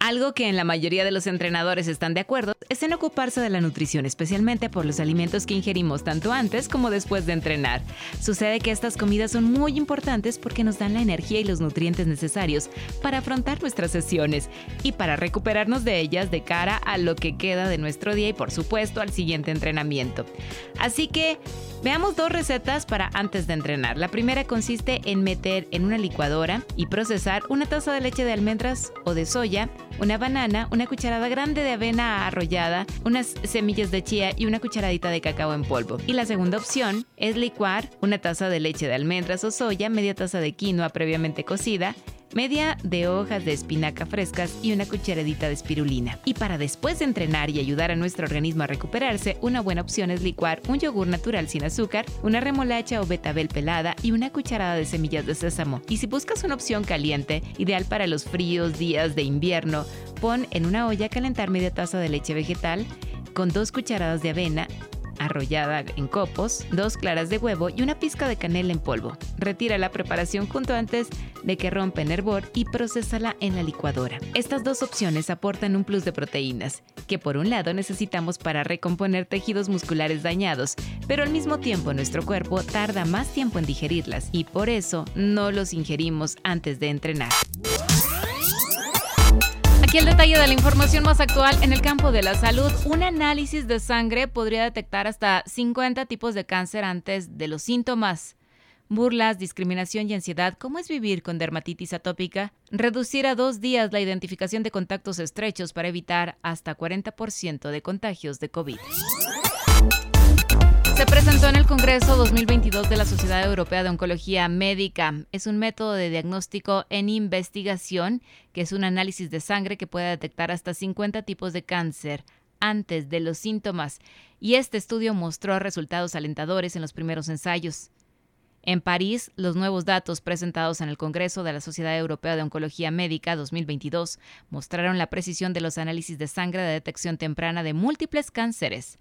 Algo que en la mayoría de los entrenadores están de acuerdo es en ocuparse de la nutrición, especialmente por los alimentos que ingerimos tanto antes como después de entrenar. Sucede que estas comidas son muy importantes porque nos dan la energía y los nutrientes necesarios para afrontar nuestras sesiones y para recuperarnos de ellas de cara a lo que queda de nuestro día y por supuesto al siguiente entrenamiento. Así que Veamos dos recetas para antes de entrenar. La primera consiste en meter en una licuadora y procesar una taza de leche de almendras o de soya, una banana, una cucharada grande de avena arrollada, unas semillas de chía y una cucharadita de cacao en polvo. Y la segunda opción es licuar una taza de leche de almendras o soya, media taza de quinoa previamente cocida, media de hojas de espinaca frescas y una cucharadita de espirulina. Y para después de entrenar y ayudar a nuestro organismo a recuperarse, una buena opción es licuar un yogur natural sin azúcar, una remolacha o betabel pelada y una cucharada de semillas de sésamo. Y si buscas una opción caliente, ideal para los fríos días de invierno, pon en una olla a calentar media taza de leche vegetal con dos cucharadas de avena, arrollada en copos, dos claras de huevo y una pizca de canela en polvo. Retira la preparación junto antes de que rompa en hervor y procésala en la licuadora. Estas dos opciones aportan un plus de proteínas, que por un lado necesitamos para recomponer tejidos musculares dañados, pero al mismo tiempo nuestro cuerpo tarda más tiempo en digerirlas y por eso no los ingerimos antes de entrenar. Aquí el detalle de la información más actual en el campo de la salud. Un análisis de sangre podría detectar hasta 50 tipos de cáncer antes de los síntomas. Burlas, discriminación y ansiedad. ¿Cómo es vivir con dermatitis atópica? Reducir a dos días la identificación de contactos estrechos para evitar hasta 40% de contagios de COVID. Se presentó en el Congreso 2022 de la Sociedad Europea de Oncología Médica. Es un método de diagnóstico en investigación, que es un análisis de sangre que puede detectar hasta 50 tipos de cáncer antes de los síntomas, y este estudio mostró resultados alentadores en los primeros ensayos. En París, los nuevos datos presentados en el Congreso de la Sociedad Europea de Oncología Médica 2022 mostraron la precisión de los análisis de sangre de detección temprana de múltiples cánceres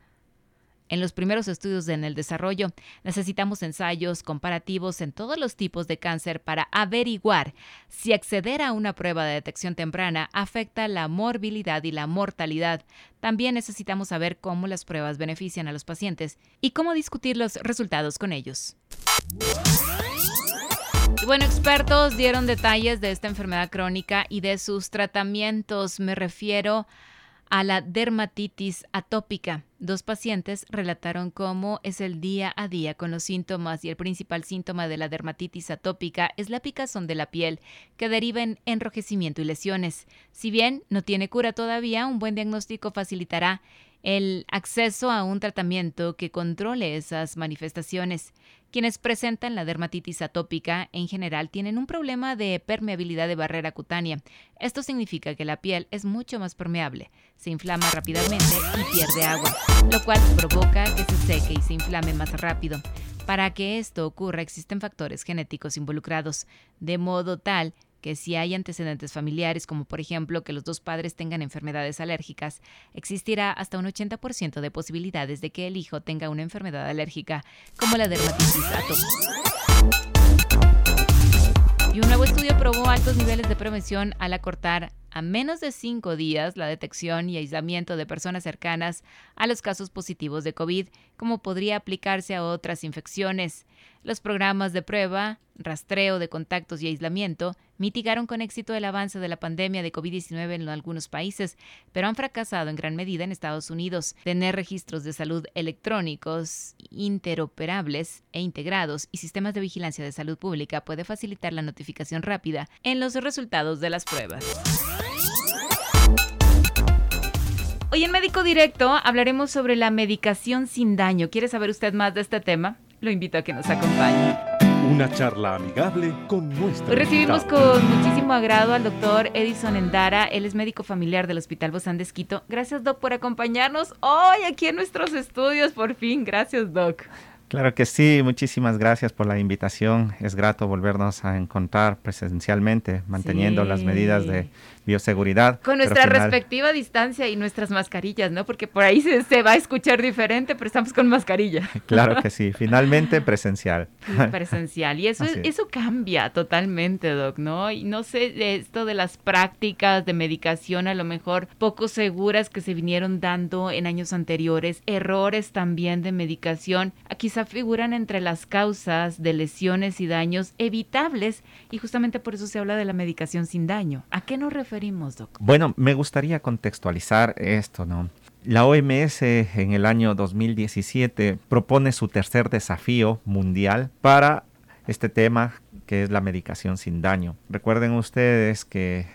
en los primeros estudios en el desarrollo. Necesitamos ensayos comparativos en todos los tipos de cáncer para averiguar si acceder a una prueba de detección temprana afecta la morbilidad y la mortalidad. También necesitamos saber cómo las pruebas benefician a los pacientes y cómo discutir los resultados con ellos. bueno, expertos dieron detalles de esta enfermedad crónica y de sus tratamientos. Me refiero a la dermatitis atópica. Dos pacientes relataron cómo es el día a día con los síntomas y el principal síntoma de la dermatitis atópica es la picazón de la piel, que deriva en enrojecimiento y lesiones. Si bien no tiene cura todavía, un buen diagnóstico facilitará el acceso a un tratamiento que controle esas manifestaciones. Quienes presentan la dermatitis atópica en general tienen un problema de permeabilidad de barrera cutánea. Esto significa que la piel es mucho más permeable, se inflama rápidamente y pierde agua, lo cual provoca que se seque y se inflame más rápido. Para que esto ocurra existen factores genéticos involucrados, de modo tal que si hay antecedentes familiares, como por ejemplo que los dos padres tengan enfermedades alérgicas, existirá hasta un 80% de posibilidades de que el hijo tenga una enfermedad alérgica, como la dermatitis atópica. Y un nuevo estudio probó altos niveles de prevención al acortar a menos de cinco días la detección y aislamiento de personas cercanas a los casos positivos de COVID, como podría aplicarse a otras infecciones. Los programas de prueba, rastreo de contactos y aislamiento mitigaron con éxito el avance de la pandemia de COVID-19 en algunos países, pero han fracasado en gran medida en Estados Unidos. Tener registros de salud electrónicos, interoperables e integrados y sistemas de vigilancia de salud pública puede facilitar la notificación rápida en los resultados de las pruebas. Hoy en Médico Directo hablaremos sobre la medicación sin daño. ¿Quiere saber usted más de este tema? Lo invito a que nos acompañe. Una charla amigable con nuestra. Hoy recibimos con muchísimo agrado al doctor Edison Endara. Él es médico familiar del Hospital Bozán de Esquito. Gracias, Doc, por acompañarnos hoy aquí en nuestros estudios. Por fin, gracias, Doc. Claro que sí, muchísimas gracias por la invitación. Es grato volvernos a encontrar presencialmente, manteniendo las medidas de bioseguridad. Con nuestra respectiva distancia y nuestras mascarillas, ¿no? Porque por ahí se, va a escuchar diferente, pero estamos con mascarilla. Claro que sí, finalmente presencial. presencial. Y eso, eso cambia totalmente, Doc, ¿no? Y no sé, esto de las prácticas de medicación a lo mejor poco seguras que se vinieron dando en años anteriores, errores también de medicación, quizá figuran entre las causas de lesiones y daños evitables y justamente por eso se habla de la medicación sin daño. ¿A qué nos referimos? Bueno, me gustaría contextualizar esto, ¿no? La OMS en el año 2017 propone su tercer desafío mundial para este tema que es la medicación sin daño. Recuerden ustedes que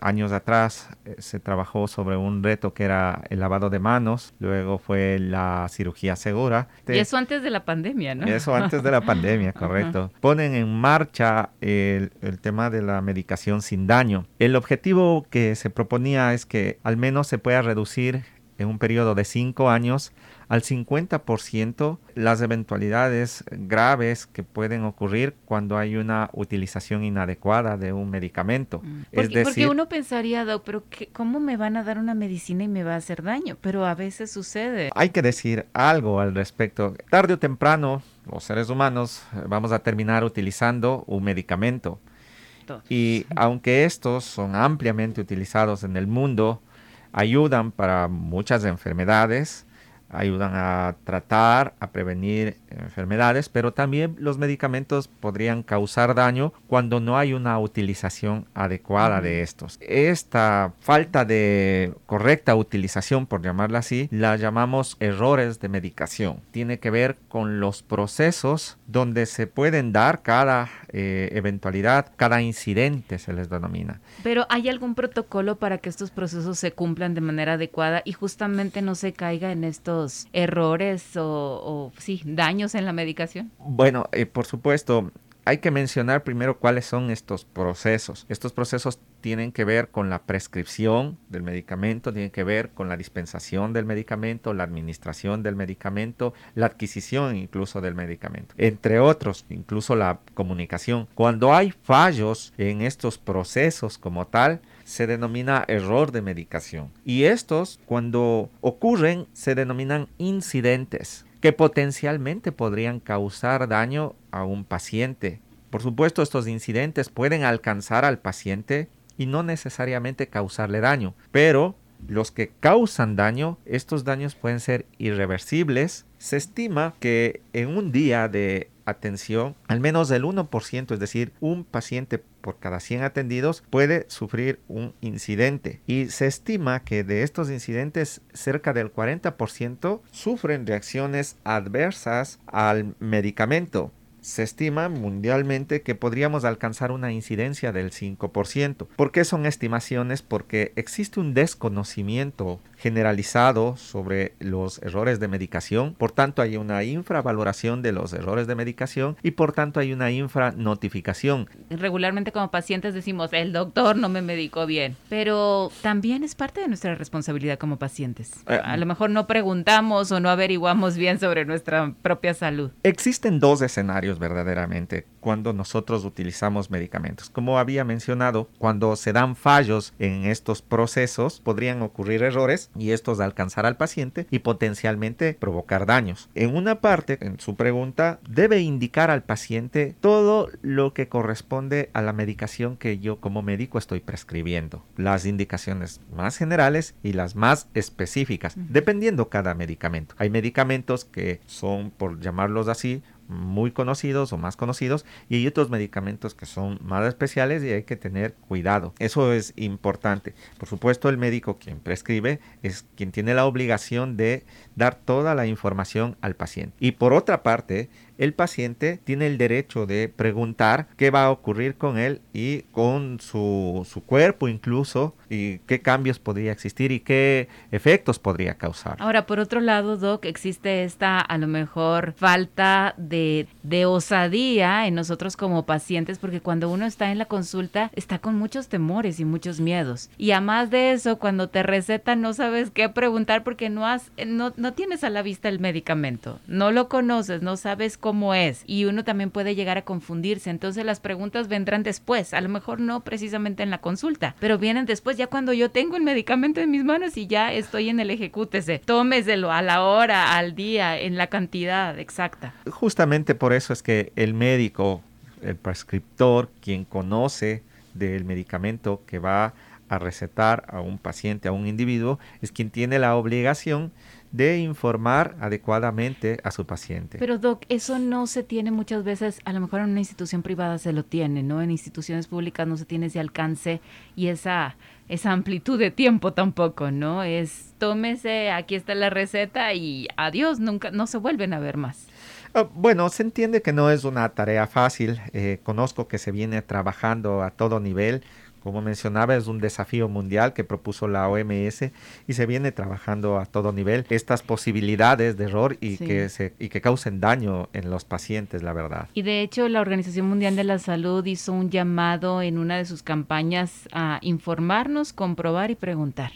años atrás eh, se trabajó sobre un reto que era el lavado de manos, luego fue la cirugía segura. Y eso antes de la pandemia, ¿no? Eso antes de la pandemia, correcto. Ponen en marcha el, el tema de la medicación sin daño. El objetivo que se proponía es que al menos se pueda reducir en un periodo de cinco años al 50% las eventualidades graves que pueden ocurrir cuando hay una utilización inadecuada de un medicamento. Mm. es decir, porque uno pensaría, Doc, pero ¿cómo me van a dar una medicina y me va a hacer daño? Pero a veces sucede. Hay que decir algo al respecto. Tarde o temprano, los seres humanos eh, vamos a terminar utilizando un medicamento. Y aunque estos son ampliamente utilizados en el mundo, ayudan para muchas enfermedades, ayudan a tratar, a prevenir enfermedades, pero también los medicamentos podrían causar daño cuando no hay una utilización adecuada de estos. Esta falta de correcta utilización, por llamarla así, la llamamos errores de medicación. Tiene que ver con los procesos donde se pueden dar cada eh, eventualidad, cada incidente se les denomina. Pero ¿hay algún protocolo para que estos procesos se cumplan de manera adecuada y justamente no se caiga en estos errores o, o sí, daños en la medicación? Bueno, eh, por supuesto, hay que mencionar primero cuáles son estos procesos. Estos procesos tienen que ver con la prescripción del medicamento, tienen que ver con la dispensación del medicamento, la administración del medicamento, la adquisición incluso del medicamento, entre otros, incluso la comunicación. Cuando hay fallos en estos procesos como tal, se denomina error de medicación. Y estos, cuando ocurren, se denominan incidentes que potencialmente podrían causar daño a un paciente. Por supuesto, estos incidentes pueden alcanzar al paciente y no necesariamente causarle daño, pero los que causan daño, estos daños pueden ser irreversibles. Se estima que en un día de atención, al menos el 1%, es decir, un paciente por cada 100 atendidos puede sufrir un incidente. Y se estima que de estos incidentes, cerca del 40% sufren reacciones adversas al medicamento se estima mundialmente que podríamos alcanzar una incidencia del 5%. ¿Por qué son estimaciones? Porque existe un desconocimiento generalizado sobre los errores de medicación, por tanto hay una infravaloración de los errores de medicación y por tanto hay una infranotificación. Regularmente como pacientes decimos, el doctor no me medicó bien, pero también es parte de nuestra responsabilidad como pacientes. Eh, A lo mejor no preguntamos o no averiguamos bien sobre nuestra propia salud. Existen dos escenarios verdaderamente cuando nosotros utilizamos medicamentos. Como había mencionado, cuando se dan fallos en estos procesos, podrían ocurrir errores y estos alcanzar al paciente y potencialmente provocar daños. En una parte, en su pregunta, debe indicar al paciente todo lo que corresponde a la medicación que yo como médico estoy prescribiendo. Las indicaciones más generales y las más específicas, dependiendo cada medicamento. Hay medicamentos que son, por llamarlos así, muy conocidos o más conocidos y hay otros medicamentos que son más especiales y hay que tener cuidado. Eso es importante. Por supuesto, el médico quien prescribe es quien tiene la obligación de dar toda la información al paciente. Y por otra parte, el paciente tiene el derecho de preguntar qué va a ocurrir con él y con su, su, cuerpo incluso y qué cambios podría existir y qué efectos podría causar. Ahora, por otro lado, Doc, existe esta a lo mejor falta de de, osadía en nosotros como pacientes, porque cuando uno está en la consulta está con muchos temores y muchos miedos. Y además de eso, cuando te recetan no sabes qué preguntar porque no, has, no, no tienes a la vista el medicamento, no lo conoces, no sabes cómo es y uno también puede llegar a confundirse. Entonces las preguntas vendrán después, a lo mejor no precisamente en la consulta, pero vienen después ya cuando yo tengo el medicamento en mis manos y ya estoy en el ejecútese. Tómeselo a la hora, al día, en la cantidad exacta. Justamente por eso es que el médico, el prescriptor, quien conoce del medicamento que va a recetar a un paciente, a un individuo, es quien tiene la obligación de informar adecuadamente a su paciente. Pero Doc, eso no se tiene muchas veces, a lo mejor en una institución privada se lo tiene, ¿no? En instituciones públicas no se tiene ese alcance y esa, esa amplitud de tiempo tampoco, ¿no? Es tómese, aquí está la receta y adiós, nunca, no se vuelven a ver más. Ah, bueno, se entiende que no es una tarea fácil. Eh, conozco que se viene trabajando a todo nivel como mencionaba, es un desafío mundial que propuso la OMS y se viene trabajando a todo nivel estas posibilidades de error y, que, se, y que causen daño en los pacientes, la verdad. Y de hecho, la Organización Mundial de la Salud hizo un llamado en una de sus campañas a informarnos, comprobar y preguntar.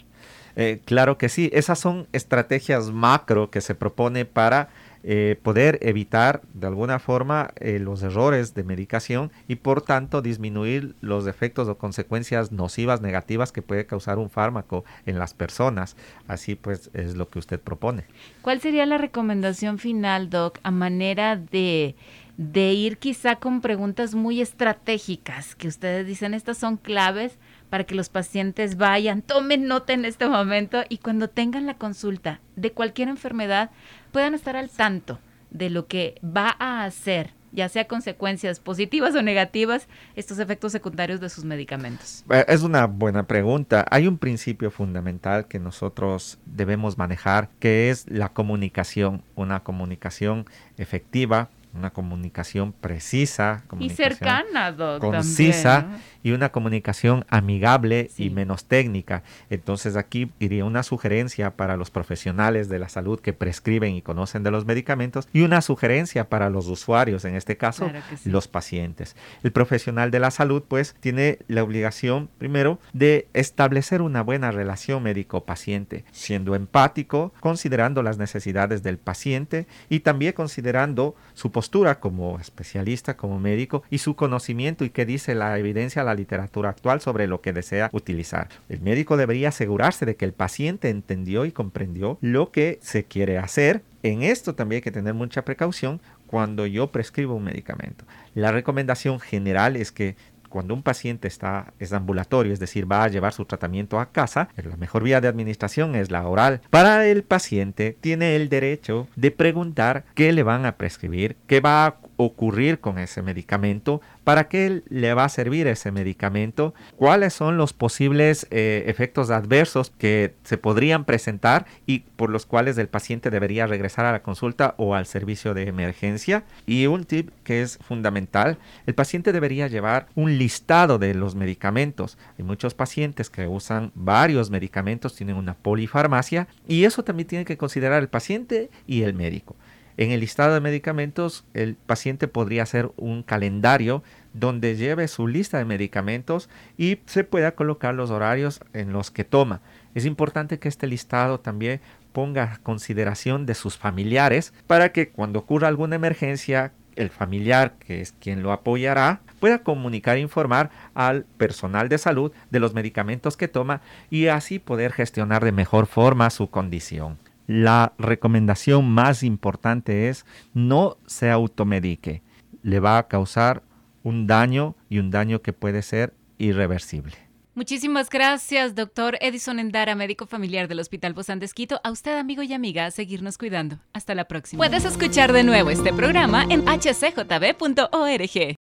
Eh, claro que sí, esas son estrategias macro que se propone para eh, poder evitar de alguna forma eh, los errores de medicación y por tanto disminuir los efectos o consecuencias nocivas negativas que puede causar un fármaco en las personas. Así pues es lo que usted propone. ¿Cuál sería la recomendación final, Doc, a manera de de ir quizá con preguntas muy estratégicas que ustedes dicen estas son claves para que los pacientes vayan, tomen nota en este momento y cuando tengan la consulta de cualquier enfermedad puedan estar al tanto de lo que va a hacer ya sea consecuencias positivas o negativas, estos efectos secundarios de sus medicamentos? Eh, es una buena pregunta. Hay un principio fundamental que nosotros debemos manejar, que es la comunicación, una comunicación efectiva, una comunicación precisa y cercana, concisa y una comunicación amigable y menos técnica. Entonces aquí iría una sugerencia para los profesionales de la salud que prescriben y conocen de los medicamentos y una sugerencia para los usuarios, en este caso los pacientes. El profesional de la salud pues tiene la obligación primero de establecer una buena relación médico-paciente, siendo empático, considerando las necesidades del paciente y también considerando su postura como especialista, como médico y su conocimiento y qué dice la evidencia la literatura actual sobre lo que desea utilizar. El médico debería asegurarse de que el paciente entendió y comprendió lo que se quiere hacer. En esto también hay que tener mucha precaución cuando yo prescribo un medicamento. La recomendación general es que cuando un paciente está es ambulatorio, es decir, va a llevar su tratamiento a casa, la mejor vía de administración es la oral. Para el paciente tiene el derecho de preguntar qué le van a prescribir, qué va a ocurrir con ese medicamento, para qué le va a servir ese medicamento, cuáles son los posibles eh, efectos adversos que se podrían presentar y por los cuales el paciente debería regresar a la consulta o al servicio de emergencia. Y un tip que es fundamental, el paciente debería llevar un listado de los medicamentos. Hay muchos pacientes que usan varios medicamentos, tienen una polifarmacia y eso también tiene que considerar el paciente y el médico. En el listado de medicamentos, el paciente podría hacer un calendario donde lleve su lista de medicamentos y se pueda colocar los horarios en los que toma. Es importante que este listado también ponga consideración de sus familiares para que cuando ocurra alguna emergencia, el familiar, que es quien lo apoyará, pueda comunicar e informar al personal de salud de los medicamentos que toma y así poder gestionar de mejor forma su condición la recomendación más importante es no se automedique. Le va a causar un daño y un daño que puede ser irreversible. Muchísimas gracias, doctor Edison Endara, médico familiar del Hospital Bozán de A usted, amigo y amiga, a seguirnos cuidando. Hasta la próxima. Puedes escuchar de nuevo este programa en hcjb.org.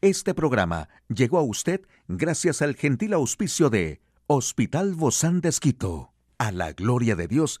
Este programa llegó a usted gracias al gentil auspicio de Hospital Bozán de A la gloria de Dios